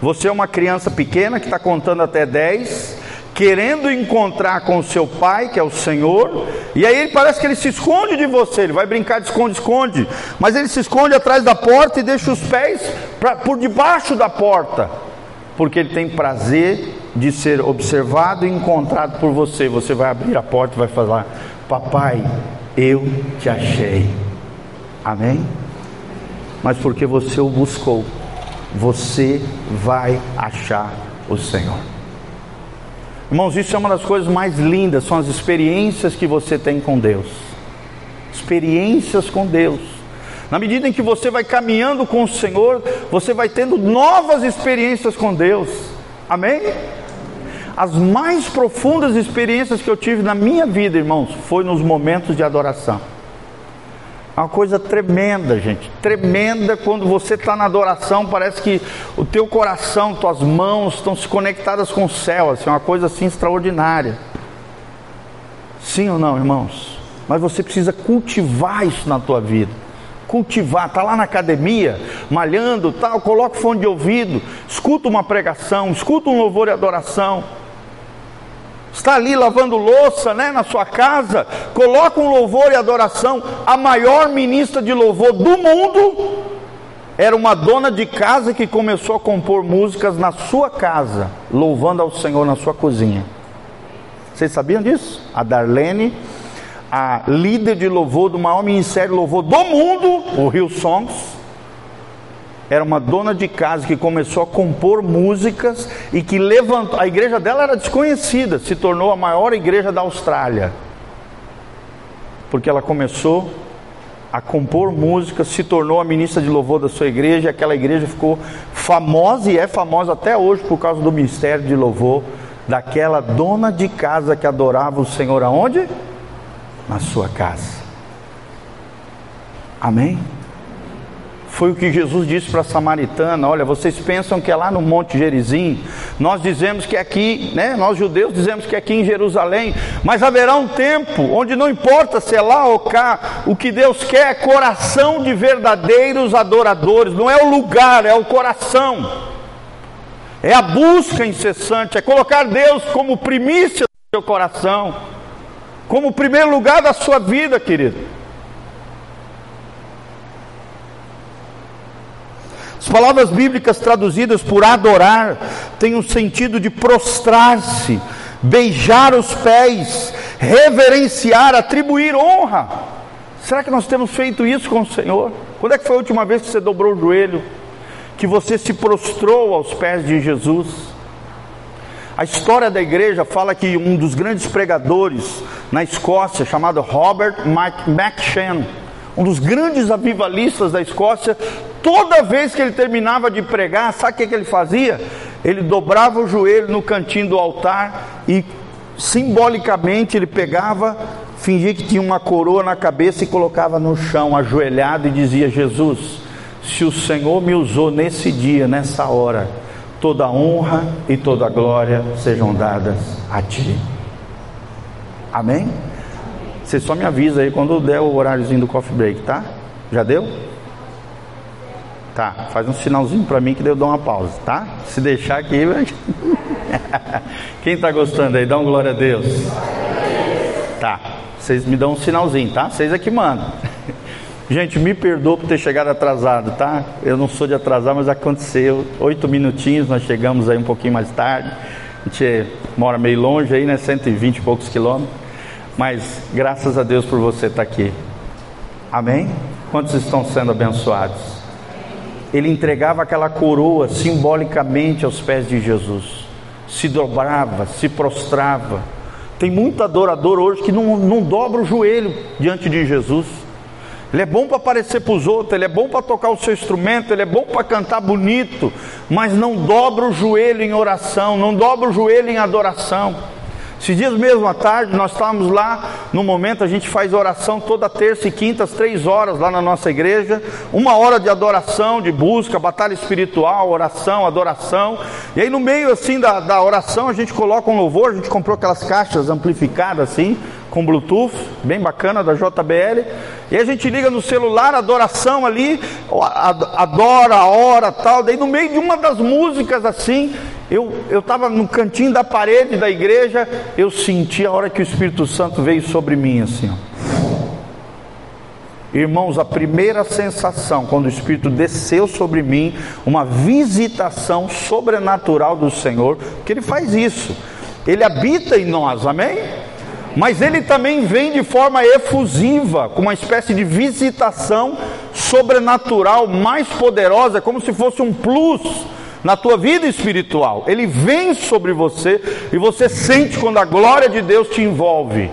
Você é uma criança pequena que está contando até 10, querendo encontrar com o seu pai, que é o Senhor, e aí parece que ele se esconde de você, ele vai brincar de esconde-esconde, mas ele se esconde atrás da porta e deixa os pés pra, por debaixo da porta, porque ele tem prazer de ser observado e encontrado por você. Você vai abrir a porta e vai falar: Papai, eu te achei. Amém? Mas porque você o buscou você vai achar o Senhor. Irmãos, isso é uma das coisas mais lindas, são as experiências que você tem com Deus. Experiências com Deus. Na medida em que você vai caminhando com o Senhor, você vai tendo novas experiências com Deus. Amém? As mais profundas experiências que eu tive na minha vida, irmãos, foi nos momentos de adoração. Uma coisa tremenda, gente. Tremenda quando você está na adoração, parece que o teu coração, tuas mãos estão se conectadas com o céu. Assim, uma coisa assim extraordinária. Sim ou não, irmãos? Mas você precisa cultivar isso na tua vida. Cultivar, tá lá na academia, malhando, tal, coloca fone de ouvido, escuta uma pregação, escuta um louvor e adoração está ali lavando louça, né, na sua casa, coloca um louvor e adoração. A maior ministra de louvor do mundo era uma dona de casa que começou a compor músicas na sua casa, louvando ao Senhor na sua cozinha. Vocês sabiam disso? A Darlene, a líder de louvor do maior ministério de louvor do mundo, o Rio Songs era uma dona de casa que começou a compor músicas e que levantou. A igreja dela era desconhecida, se tornou a maior igreja da Austrália. Porque ela começou a compor música, se tornou a ministra de louvor da sua igreja, e aquela igreja ficou famosa e é famosa até hoje por causa do ministério de louvor daquela dona de casa que adorava o Senhor aonde? Na sua casa. Amém? Foi o que Jesus disse para a samaritana: Olha, vocês pensam que é lá no Monte Gerizim, nós dizemos que é aqui, né? Nós judeus dizemos que é aqui em Jerusalém, mas haverá um tempo onde não importa se é lá ou cá, o que Deus quer é coração de verdadeiros adoradores, não é o lugar, é o coração, é a busca incessante, é colocar Deus como primícia do seu coração, como primeiro lugar da sua vida, querido. As palavras bíblicas traduzidas por adorar têm o sentido de prostrar-se, beijar os pés, reverenciar, atribuir honra. Será que nós temos feito isso com o Senhor? Quando é que foi a última vez que você dobrou o joelho? Que você se prostrou aos pés de Jesus? A história da igreja fala que um dos grandes pregadores na Escócia, chamado Robert McShane, um dos grandes avivalistas da Escócia, toda vez que ele terminava de pregar, sabe o que, que ele fazia? Ele dobrava o joelho no cantinho do altar e simbolicamente ele pegava, fingia que tinha uma coroa na cabeça e colocava no chão, ajoelhado, e dizia: Jesus, se o Senhor me usou nesse dia, nessa hora, toda honra e toda glória sejam dadas a Ti. Amém? Você só me avisa aí quando der o horáriozinho do coffee break, tá? Já deu? Tá, faz um sinalzinho para mim que eu dou uma pausa, tá? Se deixar aqui. Quem está gostando aí, dá um glória a Deus. Tá, vocês me dão um sinalzinho, tá? Vocês é que mandam. Gente, me perdoa por ter chegado atrasado, tá? Eu não sou de atrasar, mas aconteceu. Oito minutinhos, nós chegamos aí um pouquinho mais tarde. A gente mora meio longe aí, né? 120 e poucos quilômetros. Mas graças a Deus por você estar aqui. Amém? Quantos estão sendo abençoados? Ele entregava aquela coroa simbolicamente aos pés de Jesus, se dobrava, se prostrava. Tem muito adorador hoje que não, não dobra o joelho diante de Jesus. Ele é bom para aparecer para os outros, ele é bom para tocar o seu instrumento, ele é bom para cantar bonito, mas não dobra o joelho em oração, não dobra o joelho em adoração. Esses dias mesmo à tarde, nós estávamos lá, no momento a gente faz oração toda terça e quinta, às três horas, lá na nossa igreja. Uma hora de adoração, de busca, batalha espiritual, oração, adoração. E aí no meio assim da, da oração a gente coloca um louvor, a gente comprou aquelas caixas amplificadas assim, com Bluetooth, bem bacana da JBL. E a gente liga no celular, adoração ali, adora, ora, tal. Daí no meio de uma das músicas assim, eu estava no cantinho da parede da igreja, eu senti a hora que o Espírito Santo veio sobre mim assim. Ó. Irmãos, a primeira sensação quando o Espírito desceu sobre mim, uma visitação sobrenatural do Senhor, que Ele faz isso, Ele habita em nós, amém? Mas Ele também vem de forma efusiva, com uma espécie de visitação sobrenatural mais poderosa, como se fosse um plus na tua vida espiritual. Ele vem sobre você e você sente quando a glória de Deus te envolve.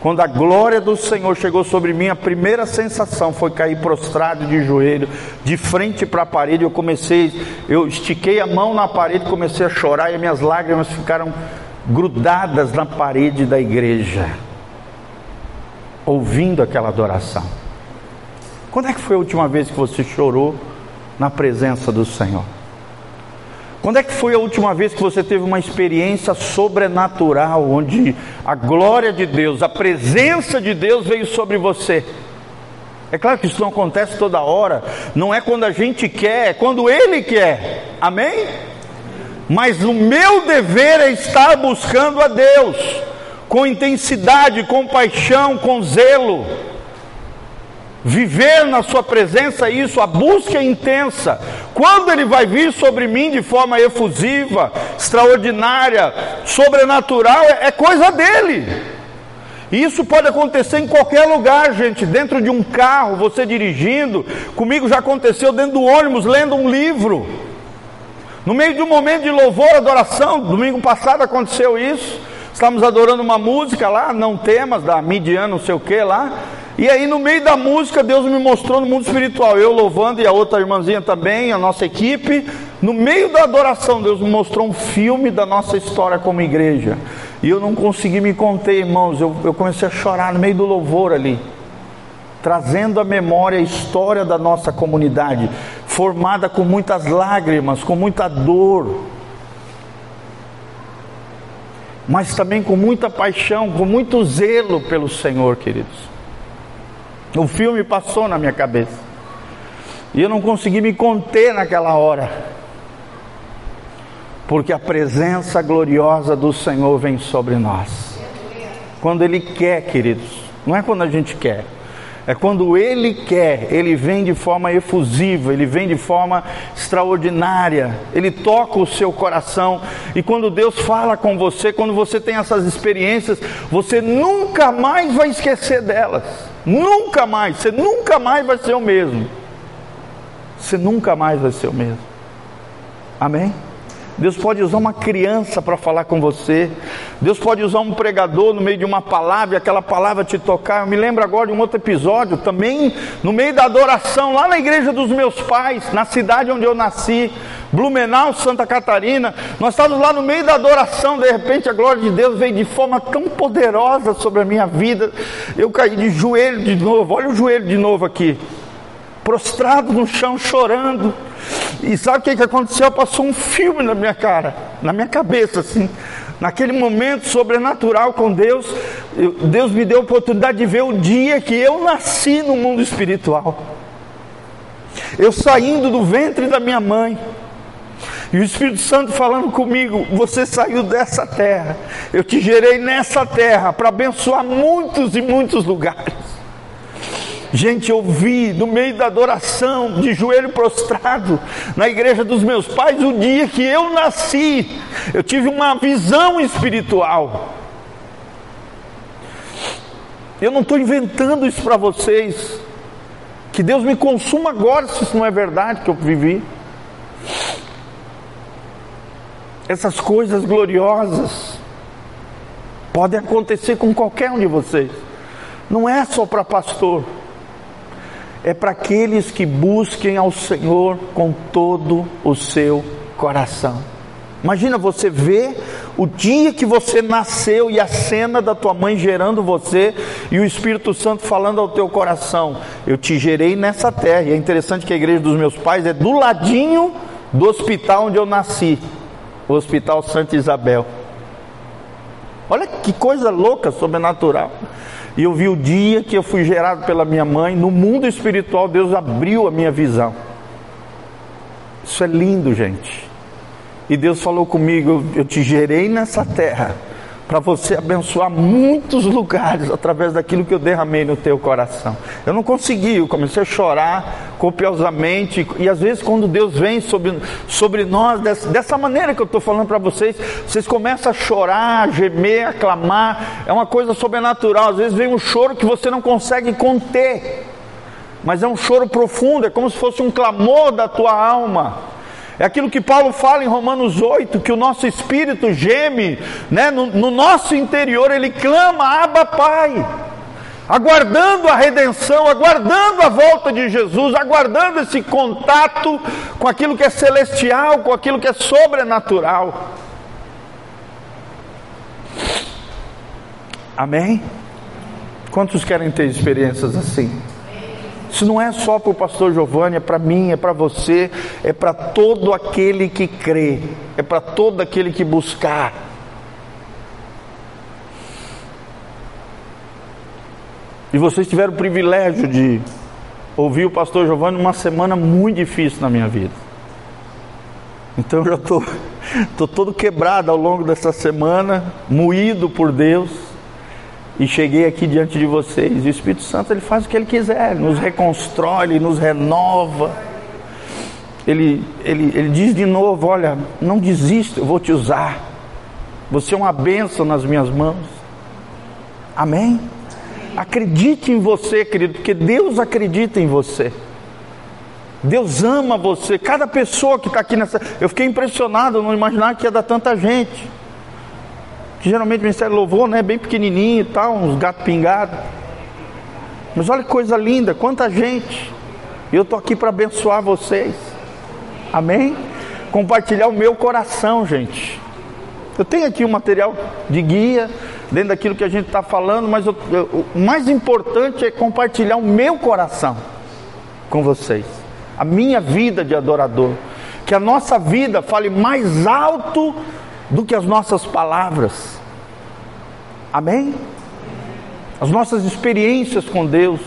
Quando a glória do Senhor chegou sobre mim, a primeira sensação foi cair prostrado de joelho, de frente para a parede. Eu comecei, eu estiquei a mão na parede, comecei a chorar e minhas lágrimas ficaram grudadas na parede da igreja, ouvindo aquela adoração. Quando é que foi a última vez que você chorou na presença do Senhor? Quando é que foi a última vez que você teve uma experiência sobrenatural, onde a glória de Deus, a presença de Deus veio sobre você? É claro que isso não acontece toda hora, não é quando a gente quer, é quando Ele quer, amém? Mas o meu dever é estar buscando a Deus, com intensidade, com paixão, com zelo viver na Sua presença, isso, a busca é intensa. Quando Ele vai vir sobre mim de forma efusiva, extraordinária, sobrenatural, é, é coisa dele. E isso pode acontecer em qualquer lugar, gente. Dentro de um carro, você dirigindo. Comigo já aconteceu dentro do ônibus, lendo um livro. No meio de um momento de louvor, adoração. Domingo passado aconteceu isso. Estávamos adorando uma música lá, não temas, da Midian, não sei o que lá. E aí, no meio da música, Deus me mostrou no mundo espiritual, eu louvando e a outra irmãzinha também, a nossa equipe. No meio da adoração, Deus me mostrou um filme da nossa história como igreja. E eu não consegui me conter, irmãos. Eu, eu comecei a chorar no meio do louvor ali, trazendo à memória a história da nossa comunidade, formada com muitas lágrimas, com muita dor, mas também com muita paixão, com muito zelo pelo Senhor, queridos. O filme passou na minha cabeça. E eu não consegui me conter naquela hora. Porque a presença gloriosa do Senhor vem sobre nós. Quando Ele quer, queridos. Não é quando a gente quer. É quando Ele quer, Ele vem de forma efusiva, Ele vem de forma extraordinária, Ele toca o seu coração. E quando Deus fala com você, quando você tem essas experiências, você nunca mais vai esquecer delas. Nunca mais, você nunca mais vai ser o mesmo. Você nunca mais vai ser o mesmo. Amém? Deus pode usar uma criança para falar com você. Deus pode usar um pregador no meio de uma palavra e aquela palavra te tocar. Eu me lembro agora de um outro episódio, também no meio da adoração, lá na igreja dos meus pais, na cidade onde eu nasci, Blumenau, Santa Catarina. Nós estávamos lá no meio da adoração, de repente a glória de Deus veio de forma tão poderosa sobre a minha vida. Eu caí de joelho de novo, olha o joelho de novo aqui, prostrado no chão, chorando e sabe o que, que aconteceu? Passou um filme na minha cara, na minha cabeça, assim. Naquele momento sobrenatural com Deus, eu, Deus me deu a oportunidade de ver o dia que eu nasci no mundo espiritual. Eu saindo do ventre da minha mãe, e o Espírito Santo falando comigo: Você saiu dessa terra, eu te gerei nessa terra para abençoar muitos e muitos lugares. Gente, eu vi no meio da adoração, de joelho prostrado, na igreja dos meus pais, o dia que eu nasci, eu tive uma visão espiritual. Eu não estou inventando isso para vocês. Que Deus me consuma agora se isso não é verdade que eu vivi. Essas coisas gloriosas podem acontecer com qualquer um de vocês. Não é só para pastor é para aqueles que busquem ao Senhor com todo o seu coração. Imagina você ver o dia que você nasceu e a cena da tua mãe gerando você e o Espírito Santo falando ao teu coração: Eu te gerei nessa terra. E é interessante que a igreja dos meus pais é do ladinho do hospital onde eu nasci, o Hospital Santa Isabel. Olha que coisa louca, sobrenatural. E eu vi o dia que eu fui gerado pela minha mãe, no mundo espiritual, Deus abriu a minha visão. Isso é lindo, gente. E Deus falou comigo: Eu te gerei nessa terra para você abençoar muitos lugares através daquilo que eu derramei no teu coração. Eu não consegui, eu comecei a chorar copiosamente, e às vezes quando Deus vem sobre, sobre nós, dessa, dessa maneira que eu estou falando para vocês, vocês começam a chorar, a gemer, a clamar, é uma coisa sobrenatural, às vezes vem um choro que você não consegue conter, mas é um choro profundo, é como se fosse um clamor da tua alma. É aquilo que Paulo fala em Romanos 8, que o nosso espírito geme, né? no, no nosso interior ele clama, Abba Pai aguardando a redenção, aguardando a volta de Jesus, aguardando esse contato com aquilo que é celestial, com aquilo que é sobrenatural. Amém? Quantos querem ter experiências assim? Isso não é só para o pastor Giovanni, é para mim, é para você, é para todo aquele que crê, é para todo aquele que buscar. E vocês tiveram o privilégio de ouvir o pastor Giovanni uma semana muito difícil na minha vida. Então eu já estou todo quebrado ao longo dessa semana, moído por Deus e cheguei aqui diante de vocês. E o Espírito Santo ele faz o que ele quiser, nos reconstrói, ele nos renova. Ele, ele, ele diz de novo: Olha, não desista, eu vou te usar. Você é uma bênção nas minhas mãos. Amém? Acredite em você, querido, porque Deus acredita em você. Deus ama você. Cada pessoa que está aqui nessa. Eu fiquei impressionado, não imaginar que ia dar tanta gente que geralmente o Ministério Louvor, né, bem pequenininho e tal, uns gatos pingados. Mas olha que coisa linda, quanta gente. Eu estou aqui para abençoar vocês. Amém? Compartilhar o meu coração, gente. Eu tenho aqui um material de guia dentro daquilo que a gente está falando, mas eu, eu, o mais importante é compartilhar o meu coração com vocês, a minha vida de adorador, que a nossa vida fale mais alto do que as nossas palavras. Amém? As nossas experiências com Deus.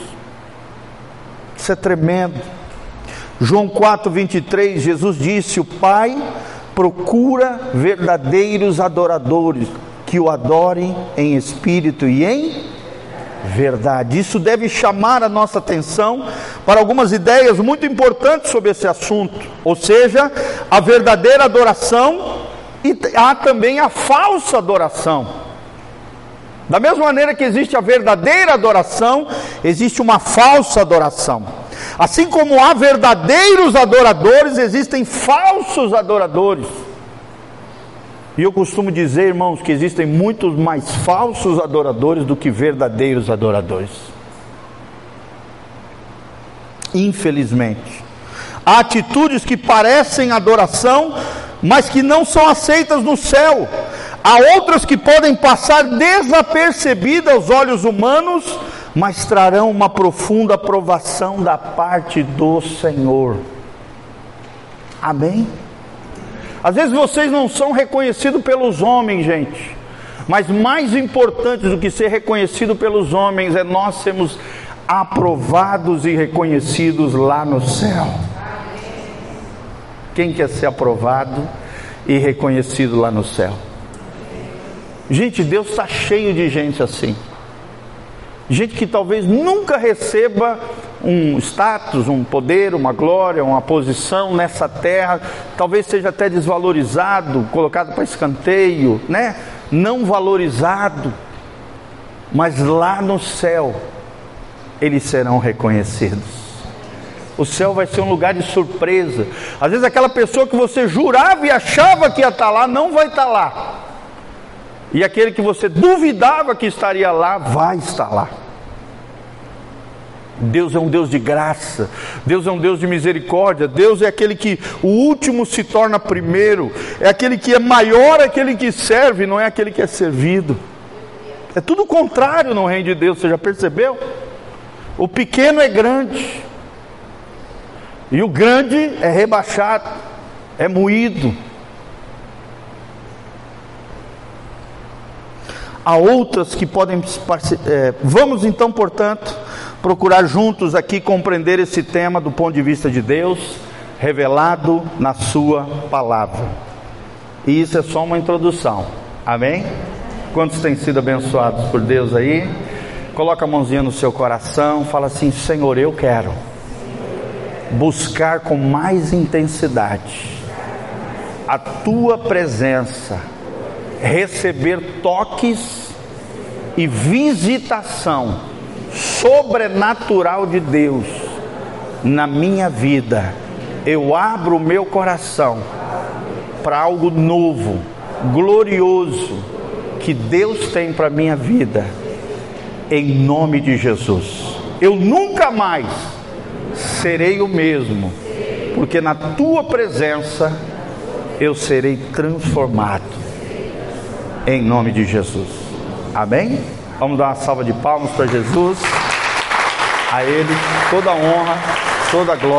Isso é tremendo. João 4, 23, Jesus disse: O Pai procura verdadeiros adoradores que o adorem em espírito e em verdade. Isso deve chamar a nossa atenção para algumas ideias muito importantes sobre esse assunto, ou seja, a verdadeira adoração e há também a falsa adoração. Da mesma maneira que existe a verdadeira adoração, existe uma falsa adoração. Assim como há verdadeiros adoradores, existem falsos adoradores. E eu costumo dizer, irmãos, que existem muitos mais falsos adoradores do que verdadeiros adoradores. Infelizmente. Há atitudes que parecem adoração, mas que não são aceitas no céu. Há outras que podem passar desapercebidas aos olhos humanos, mas trarão uma profunda aprovação da parte do Senhor. Amém? Às vezes vocês não são reconhecidos pelos homens, gente. Mas mais importante do que ser reconhecido pelos homens é nós sermos aprovados e reconhecidos lá no céu. Quem quer ser aprovado e reconhecido lá no céu? Gente, Deus está cheio de gente assim. Gente que talvez nunca receba um status, um poder, uma glória, uma posição nessa terra, talvez seja até desvalorizado, colocado para escanteio, né? Não valorizado. Mas lá no céu eles serão reconhecidos. O céu vai ser um lugar de surpresa. Às vezes aquela pessoa que você jurava e achava que ia estar lá, não vai estar lá. E aquele que você duvidava que estaria lá, vai estar lá. Deus é um Deus de graça, Deus é um Deus de misericórdia, Deus é aquele que o último se torna primeiro, é aquele que é maior, é aquele que serve, não é aquele que é servido. É tudo o contrário no reino de Deus, você já percebeu? O pequeno é grande, e o grande é rebaixado, é moído. Há outras que podem. É, vamos então, portanto, procurar juntos aqui compreender esse tema do ponto de vista de Deus, revelado na Sua palavra. E isso é só uma introdução. Amém? Quantos têm sido abençoados por Deus aí? Coloca a mãozinha no seu coração, fala assim: Senhor, eu quero buscar com mais intensidade a tua presença, receber toques e visitação sobrenatural de Deus na minha vida. Eu abro o meu coração para algo novo, glorioso que Deus tem para minha vida. Em nome de Jesus. Eu nunca mais serei o mesmo, porque na tua presença eu serei transformado. Em nome de Jesus. Amém? Vamos dar uma salva de palmas para Jesus. A Ele toda a honra, toda a glória.